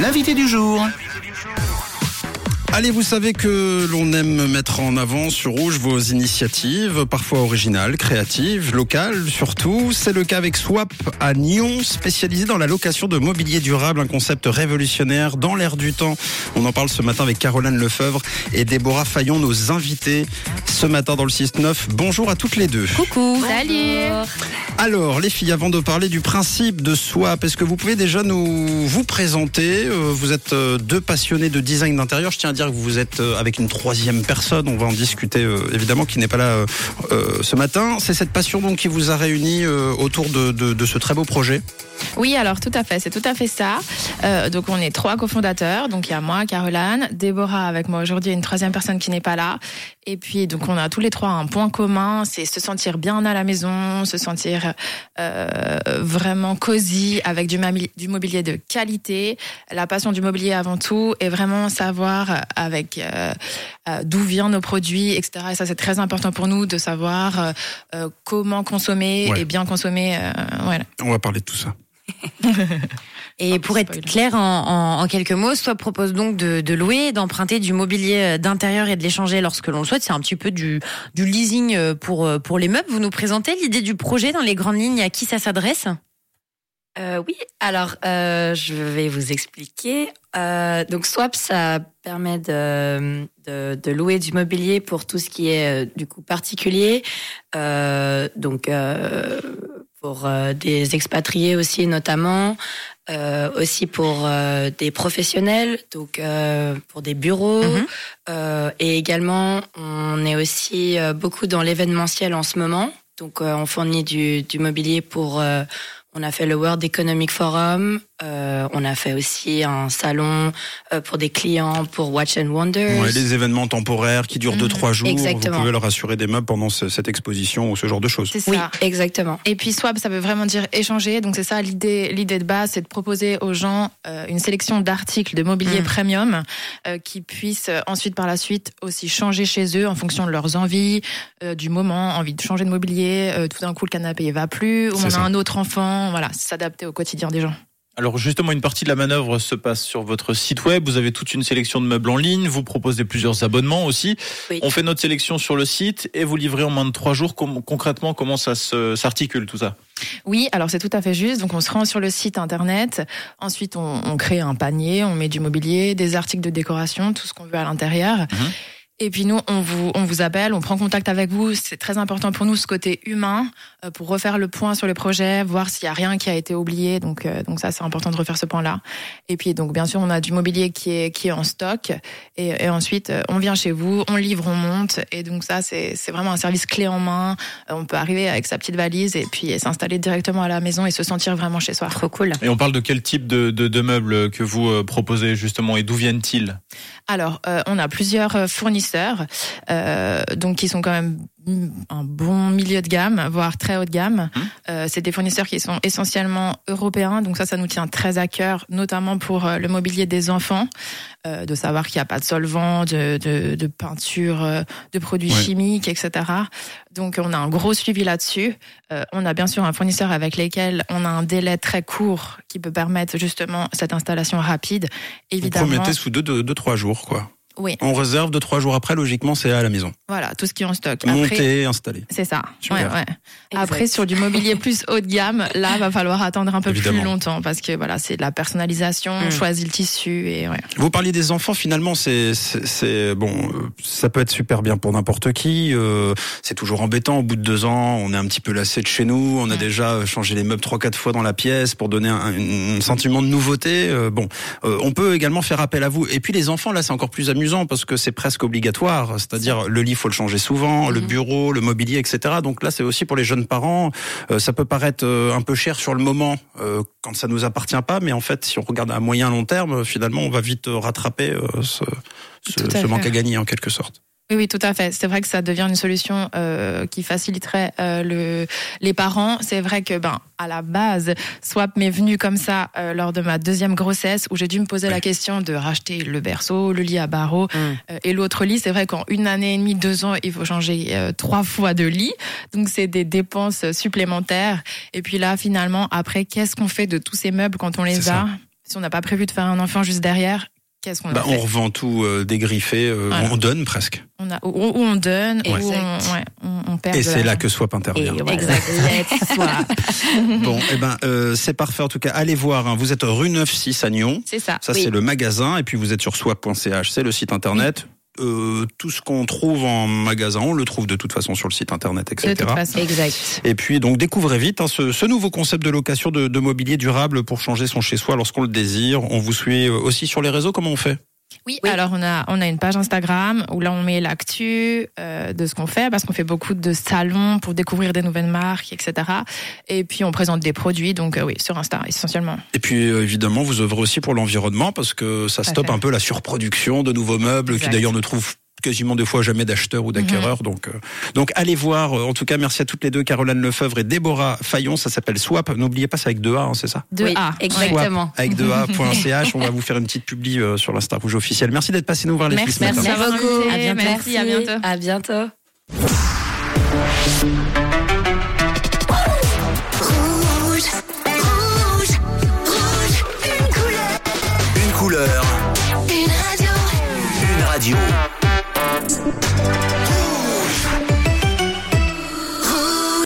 L'invité du jour. Allez, vous savez que l'on aime mettre en avant sur Rouge vos initiatives, parfois originales, créatives, locales surtout. C'est le cas avec Swap à Nyon, spécialisé dans la location de mobilier durable, un concept révolutionnaire dans l'air du temps. On en parle ce matin avec Caroline Lefebvre et Déborah Fayon, nos invités ce matin dans le 6-9. Bonjour à toutes les deux. Coucou. Salut. Alors, les filles, avant de parler du principe de Swap, est-ce que vous pouvez déjà nous vous présenter? Euh, Vous êtes euh, deux passionnés de design d'intérieur. Je tiens à dire que vous êtes euh, avec une troisième personne. On va en discuter euh, évidemment, qui n'est pas là euh, ce matin. C'est cette passion donc qui vous a réunis euh, autour de, ce très beau projet. Oui, alors tout à fait, c'est tout à fait ça. Donc on est trois cofondateurs. Donc il y a moi, Caroline, Déborah avec moi aujourd'hui, une troisième personne qui n'est pas là. Et puis donc on a tous les trois un point commun, c'est se sentir bien à la maison, se sentir vraiment cosy avec du, du mobilier de qualité, la passion du mobilier avant tout, et vraiment savoir avec euh, euh, d'où viennent nos produits, etc. Et ça c'est très important pour nous de savoir euh, comment consommer Ouais. et bien consommer. euh, voilà. On va parler de tout ça. Et Ah, pour être clair en, en- en quelques mots, Swap propose donc de, de louer, d'emprunter du mobilier d'intérieur et de l'échanger lorsque l'on le souhaite. C'est un petit peu du, du leasing pour, pour les meubles. Vous nous présentez l'idée du projet dans les grandes lignes, à qui ça s'adresse? Euh, oui, alors euh, je vais vous expliquer. Euh, donc Swap, ça permet de, de, de louer du mobilier pour tout ce qui est euh, du coup particulier. Euh, donc euh, pour euh, des expatriés aussi notamment, euh, aussi pour euh, des professionnels, donc euh, pour des bureaux. Mhm. Euh, et également, on est aussi euh, beaucoup dans l'événementiel en ce moment. Donc, euh, on fournit du, du mobilier pour. On a fait le World Economic Forum. Euh, on a fait aussi un salon euh, pour des clients pour Watch and Wonders. Ouais, les événements temporaires qui durent 2-3 jours. Exactement. Vous pouvez leur assurer des meubles pendant ce- cette exposition ou ce genre de choses. C'est ça. Oui, exactement. Et puis swap, ça veut vraiment dire échanger. Donc c'est ça l'idée. L'idée de base, c'est de proposer aux gens euh, une sélection d'articles de mobilier Mm. premium euh, qui puissent euh, ensuite par la suite aussi changer chez eux en fonction de leurs envies, euh, du moment, envie de changer de mobilier. euh, tout d'un coup, le canapé il va plus. Ou on ça. a un autre enfant. Voilà, s'adapter au quotidien des gens. Alors justement, une partie de la manœuvre se passe sur votre site web. Vous avez toute une sélection de meubles en ligne. Vous proposez plusieurs abonnements aussi. Oui. On fait notre sélection sur le site et vous livrez en moins de trois jours. Concrètement, comment ça s'articule tout ça? Oui, alors c'est tout à fait juste. Donc on se rend sur le site internet. Ensuite, on, on crée un panier, on met du mobilier, des articles de décoration, tout ce qu'on veut à l'intérieur. Mhm. Et puis nous, on vous, on vous appelle, on prend contact avec vous. C'est très important pour nous ce côté humain euh, pour refaire le point sur le projet, voir s'il y a rien qui a été oublié. Donc, euh, donc ça, c'est important de refaire ce point-là. Et puis donc bien sûr, on a du mobilier qui est qui est en stock. Et, et ensuite, euh, on vient chez vous, on livre, on monte. Et donc ça, c'est c'est vraiment un service clé en main. Euh, On peut arriver avec sa petite valise et puis s'installer directement à la maison et se sentir vraiment chez soi. Trop cool. Et on parle de quel type de, de, de meubles que vous proposez justement et d'où viennent-ils? Alors, euh, on a plusieurs euh, fournisseurs, euh, donc qui sont quand même un bon milieu de gamme, voire très haut de gamme. Mhm. Euh, c'est des fournisseurs qui sont essentiellement européens, donc ça, ça nous tient très à cœur, notamment pour euh, le mobilier des enfants, euh, de savoir qu'il n'y a pas de solvant, de, de, de peinture, de produits Ouais. chimiques, etc. Donc, on a un gros suivi là-dessus. Euh, on a bien sûr un fournisseur avec lequel on a un délai très court qui peut permettre justement cette installation rapide. Vous Évidemment, promettez sous 2-3 deux, deux, trois jours. quoi. On réserve 2-3 jours après, logiquement, c'est à la maison. Voilà, tout ce qui est en stock. Après, Monter, installer. c'est ça. Ouais, ouais. Après, sur du mobilier plus haut de gamme, là, va falloir attendre un peu Évidemment. plus longtemps parce que voilà, c'est de la personnalisation, on Mm. choisit le tissu et ouais. Vous parliez des enfants, finalement, c'est, c'est, c'est- bon, euh, ça peut être super bien pour n'importe qui. euh, c'est toujours embêtant. Au bout de deux ans, on est un petit peu lassé de chez nous. On a déjà changé les meubles trois, quatre fois dans la pièce pour donner un, un- un sentiment de nouveauté. Euh, bon, euh, on peut également faire appel à vous. Et puis les enfants, là, c'est encore plus amusant parce que c'est presque obligatoire. C'est-à-dire le lit, faut le changer souvent, le Mhm. bureau, le mobilier, etc. Donc là, c'est aussi pour les jeunes parents. Euh, ça peut paraître euh, un peu cher sur le moment euh, quand ça nous appartient pas, mais en fait, si on regarde à moyen long terme, euh, finalement, on va vite euh, rattraper euh, ce, ce, Tout à ce manque à gagner en quelque sorte. Oui, oui, tout à fait. C'est vrai que ça devient une solution euh, qui faciliterait euh, le, les parents. C'est vrai que, ben, à la base, Swap m'est venu comme ça euh, lors de ma deuxième grossesse, où j'ai dû me poser la question de racheter le berceau, le lit à barreaux Mm. euh, et l'autre lit. C'est vrai qu'en une année et demie, deux ans, il faut changer euh, trois fois de lit. Donc, c'est des dépenses supplémentaires. Et puis là, finalement, après, qu'est-ce qu'on fait de tous ces meubles quand on les ça. a si on n'a pas prévu de faire un enfant juste derrière, qu'est-ce qu'on Bah, on revend tout euh, dégriffé, euh, Voilà. on donne presque. on, a, ou, ou on donne, ou on, Exact. ouais, on, on perd. Et c'est là que Swap intervient. Et voilà. Exact. Bon, eh ben, euh, c'est parfait. En tout cas, allez voir. hein. Vous êtes rue 9-6 à Nyon. C'est ça. Ça, Oui. c'est le magasin. Et puis, vous êtes sur swap.ch. C'est le site internet. Euh, tout ce qu'on trouve en magasin, on le trouve de toute façon sur le site internet, De etc. toute façon. Exact. Et puis, donc, découvrez vite hein, ce, ce nouveau concept de location de, de mobilier durable pour changer son chez-soi lorsqu'on le désire. On vous suit aussi sur les réseaux. Comment on fait? Oui, Oui. alors on a, on a une page Instagram où là on met l'actu euh, de ce qu'on fait parce qu'on fait beaucoup de salons pour découvrir des nouvelles marques, etc. Et puis on présente des produits, donc euh, oui, sur Insta essentiellement. Et puis, euh, évidemment, vous œuvrez aussi pour l'environnement parce que ça stoppe un peu la surproduction de nouveaux meubles qui d'ailleurs ne trouvent quasiment des fois jamais d'acheteurs ou d'acquéreurs. Donc, euh, donc allez voir. En tout cas, merci à toutes les deux, Caroline Lefebvre et Déborah Fayon. Ça s'appelle Swap. N'oubliez pas, c'est avec deux A, hein, c'est ça De oui, A. exactement. Avec deux A.ch. On va vous faire une petite publi euh, sur l'Insta Rouge officiel. Merci d'être passé nous voir les Merci, filles ce matin. Merci beaucoup. À bientôt. Merci, À bientôt. À bientôt.